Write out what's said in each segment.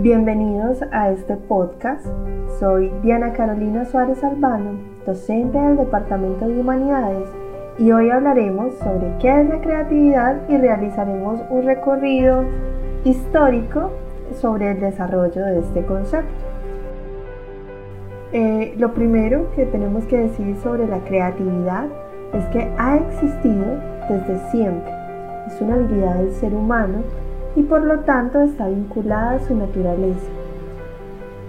Bienvenidos a este podcast. Soy Diana Carolina Suárez Albano, docente del Departamento de Humanidades, y hoy hablaremos sobre qué es la creatividad y realizaremos un recorrido histórico sobre el desarrollo de este concepto. Eh, lo primero que tenemos que decir sobre la creatividad es que ha existido desde siempre. Es una habilidad del ser humano y por lo tanto está vinculada a su naturaleza.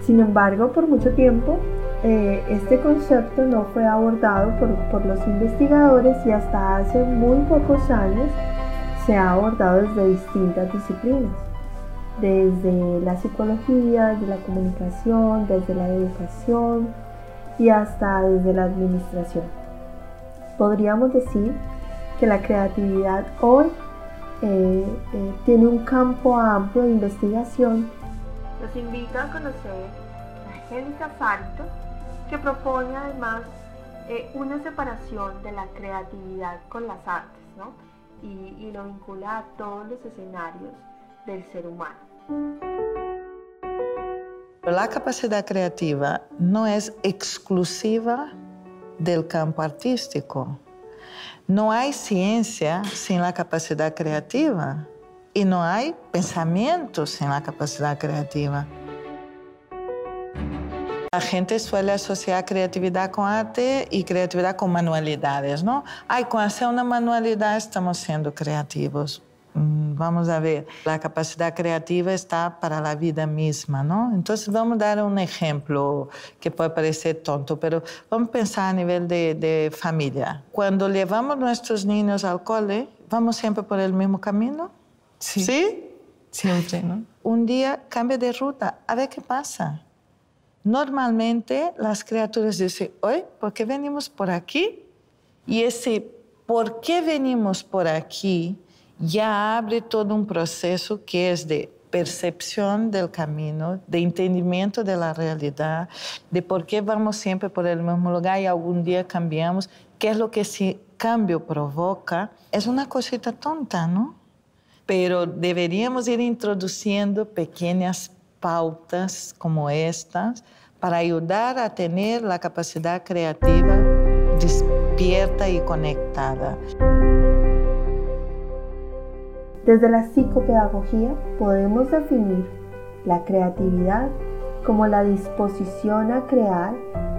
Sin embargo, por mucho tiempo eh, este concepto no fue abordado por, por los investigadores y hasta hace muy pocos años se ha abordado desde distintas disciplinas, desde la psicología, desde la comunicación, desde la educación y hasta desde la administración. Podríamos decir que la creatividad hoy eh, eh, tiene un campo amplio de investigación. Los invito a conocer la Angélica Salto, que propone además eh, una separación de la creatividad con las artes, ¿no? y, y lo vincula a todos los escenarios del ser humano. La capacidad creativa no es exclusiva del campo artístico. No hay ciencia sin la capacidad creativa y no hay pensamiento sin la capacidad creativa. La gente suele asociar creatividad con arte y creatividad con manualidades, ¿no? Ay, con hacer una manualidad estamos siendo creativos. Mm, vamos a ver, la capacidad creativa está para la vida misma, ¿no? Entonces vamos a dar un ejemplo que puede parecer tonto, pero vamos a pensar a nivel de, de familia. Cuando llevamos nuestros niños al cole, ¿vamos siempre por el mismo camino? Sí. ¿Sí? Siempre, ¿no? Un día cambia de ruta, a ver qué pasa. Normalmente las criaturas dicen, hoy, ¿por qué venimos por aquí? Y ese ¿por qué venimos por aquí? Ya abre todo un proceso que es de percepción del camino, de entendimiento de la realidad, de por qué vamos siempre por el mismo lugar y algún día cambiamos, qué es lo que ese cambio provoca. Es una cosita tonta, ¿no? Pero deberíamos ir introduciendo pequeñas pautas como estas para ayudar a tener la capacidad creativa despierta y conectada. Desde la psicopedagogía podemos definir la creatividad como la disposición a crear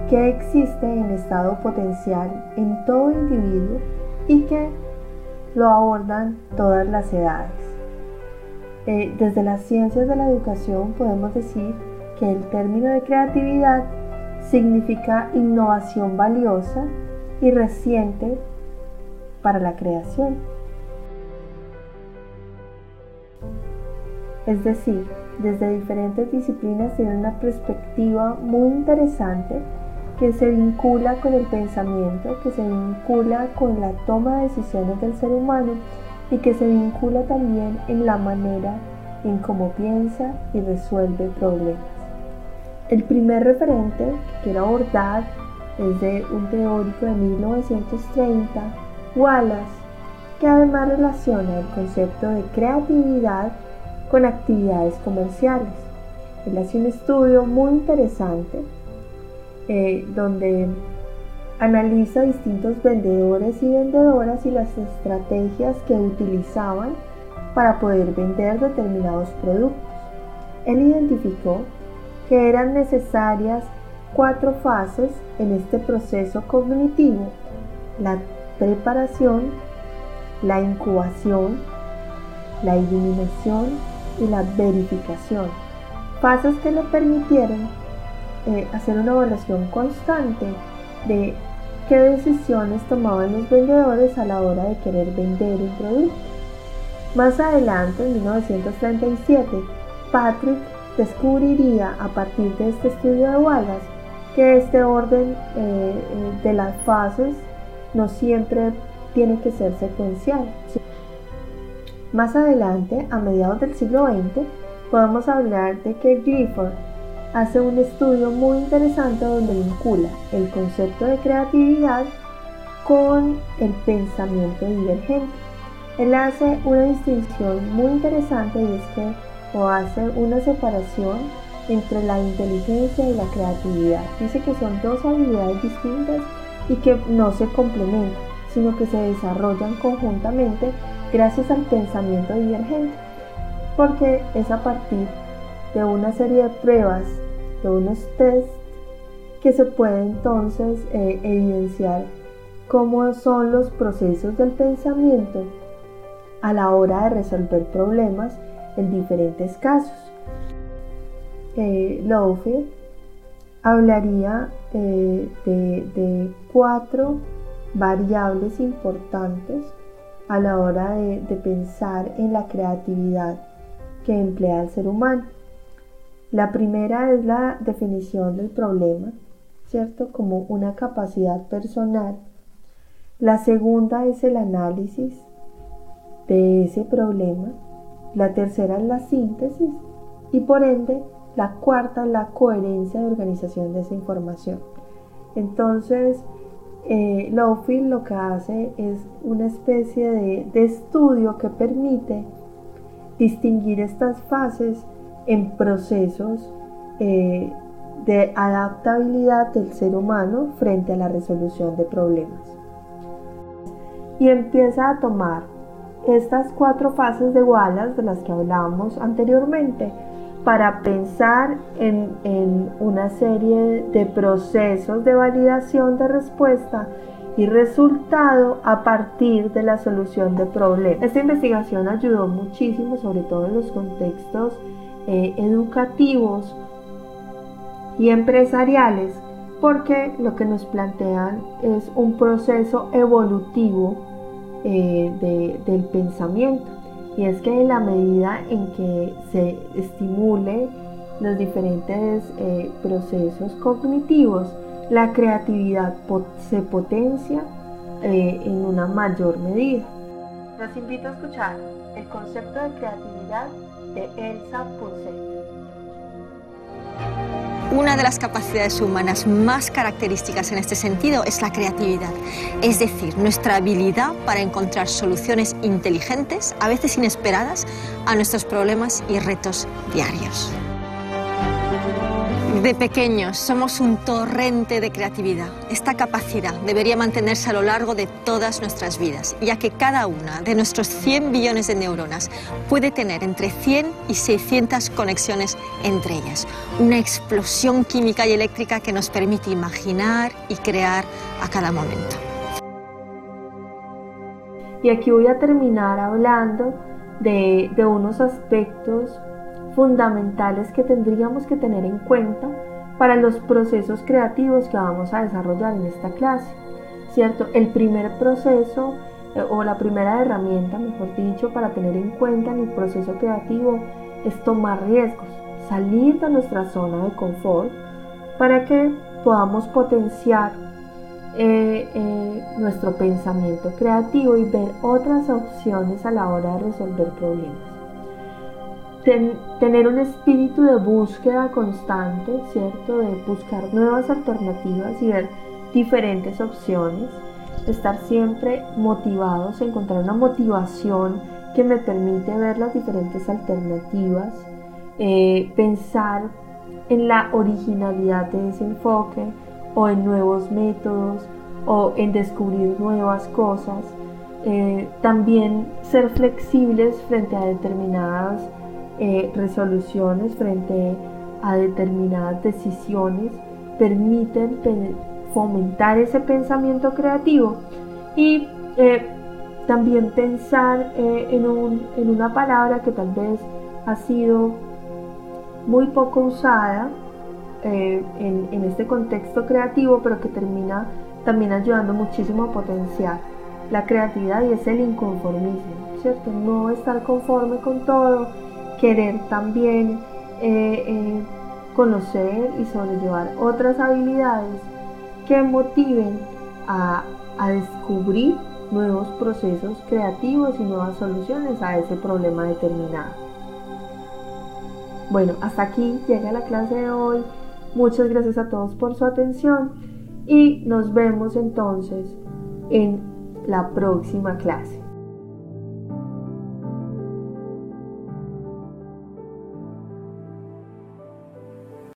que existe en estado potencial en todo individuo y que lo abordan todas las edades. Eh, desde las ciencias de la educación podemos decir que el término de creatividad significa innovación valiosa y reciente para la creación. Es decir, desde diferentes disciplinas tiene una perspectiva muy interesante que se vincula con el pensamiento, que se vincula con la toma de decisiones del ser humano y que se vincula también en la manera en cómo piensa y resuelve problemas. El primer referente que quiero abordar es de un teórico de 1930, Wallace, que además relaciona el concepto de creatividad con actividades comerciales. Él hace un estudio muy interesante eh, donde analiza distintos vendedores y vendedoras y las estrategias que utilizaban para poder vender determinados productos. Él identificó que eran necesarias cuatro fases en este proceso cognitivo, la preparación, la incubación, la iluminación y la verificación, fases que le permitieron eh, hacer una evaluación constante de qué decisiones tomaban los vendedores a la hora de querer vender un producto. Más adelante, en 1937, Patrick descubriría a partir de este estudio de Wallace que este orden eh, eh, de las fases no siempre tiene que ser secuencial. Más adelante, a mediados del siglo XX, podemos hablar de que Gifford hace un estudio muy interesante donde vincula el concepto de creatividad con el pensamiento divergente. Él hace una distinción muy interesante y es que o hace una separación entre la inteligencia y la creatividad. Dice que son dos habilidades distintas y que no se complementan, sino que se desarrollan conjuntamente gracias al pensamiento divergente, porque es a partir de una serie de pruebas, de unos test, que se puede entonces eh, evidenciar cómo son los procesos del pensamiento a la hora de resolver problemas en diferentes casos. Eh, hablaría eh, de, cuatro variables importantes a la hora de, pensar en la creatividad que emplea el ser humano. La primera es la definición del problema, ¿cierto? Como una capacidad personal. La segunda es el análisis de ese problema. La tercera es la síntesis y por ende la cuarta es la coherencia de organización de esa información. Entonces, eh, lo que hace es una especie de, estudio que permite distinguir estas fases en procesos eh, de adaptabilidad del ser humano frente a la resolución de problemas. Y empieza a tomar estas cuatro fases de Wallace de las que hablábamos anteriormente para pensar en, en, una serie de procesos de validación de respuesta y resultado a partir de la solución de problemas. Esta investigación ayudó muchísimo, sobre todo en los contextos eh, educativos y empresariales, porque lo que nos plantean es un proceso evolutivo eh, del pensamiento. Y es que en la medida en que se estimule los diferentes eh, procesos cognitivos, la creatividad se potencia eh, en una mayor medida. Los invito a escuchar el concepto de creatividad de Elsa Punset. Una de las capacidades humanas más características en este sentido es la creatividad, es decir, nuestra habilidad para encontrar soluciones inteligentes, a veces inesperadas, a nuestros problemas y retos diarios. De pequeños somos un torrente de creatividad. Esta capacidad debería mantenerse a lo largo de todas nuestras vidas, ya que cada una de nuestros 100 billones de neuronas puede tener entre 100 y 600 conexiones entre ellas. Una explosión química y eléctrica que nos permite imaginar y crear a cada momento. Y aquí voy a terminar hablando de, de unos aspectos fundamentales que tendríamos que tener en cuenta para los procesos creativos que vamos a desarrollar en esta clase. ¿Cierto? El primer proceso eh, o la primera herramienta, mejor dicho, para tener en cuenta en el proceso creativo es tomar riesgos, salir de nuestra zona de confort para que podamos potenciar eh, eh, nuestro pensamiento creativo y ver otras opciones a la hora de resolver problemas tener un espíritu de búsqueda constante, ¿cierto? De buscar nuevas alternativas y ver diferentes opciones, estar siempre motivados, encontrar una motivación que me permite ver las diferentes alternativas, eh, pensar en la originalidad de ese enfoque o en nuevos métodos o en descubrir nuevas cosas. Eh, también ser flexibles frente a determinadas eh, resoluciones frente a determinadas decisiones permiten fomentar ese pensamiento creativo y eh, también pensar eh, en, una palabra que tal vez ha sido muy poco usada en, en, este contexto creativo, pero que termina también ayudando muchísimo a potenciar la creatividad y es el inconformismo, ¿cierto? No estar conforme con todo, querer también eh, eh, conocer y sobrellevar otras habilidades que motiven a, a descubrir nuevos procesos creativos y nuevas soluciones a ese problema determinado. Bueno, hasta aquí llega la clase de hoy. Muchas gracias a todos por su atención y nos vemos entonces en la próxima clase.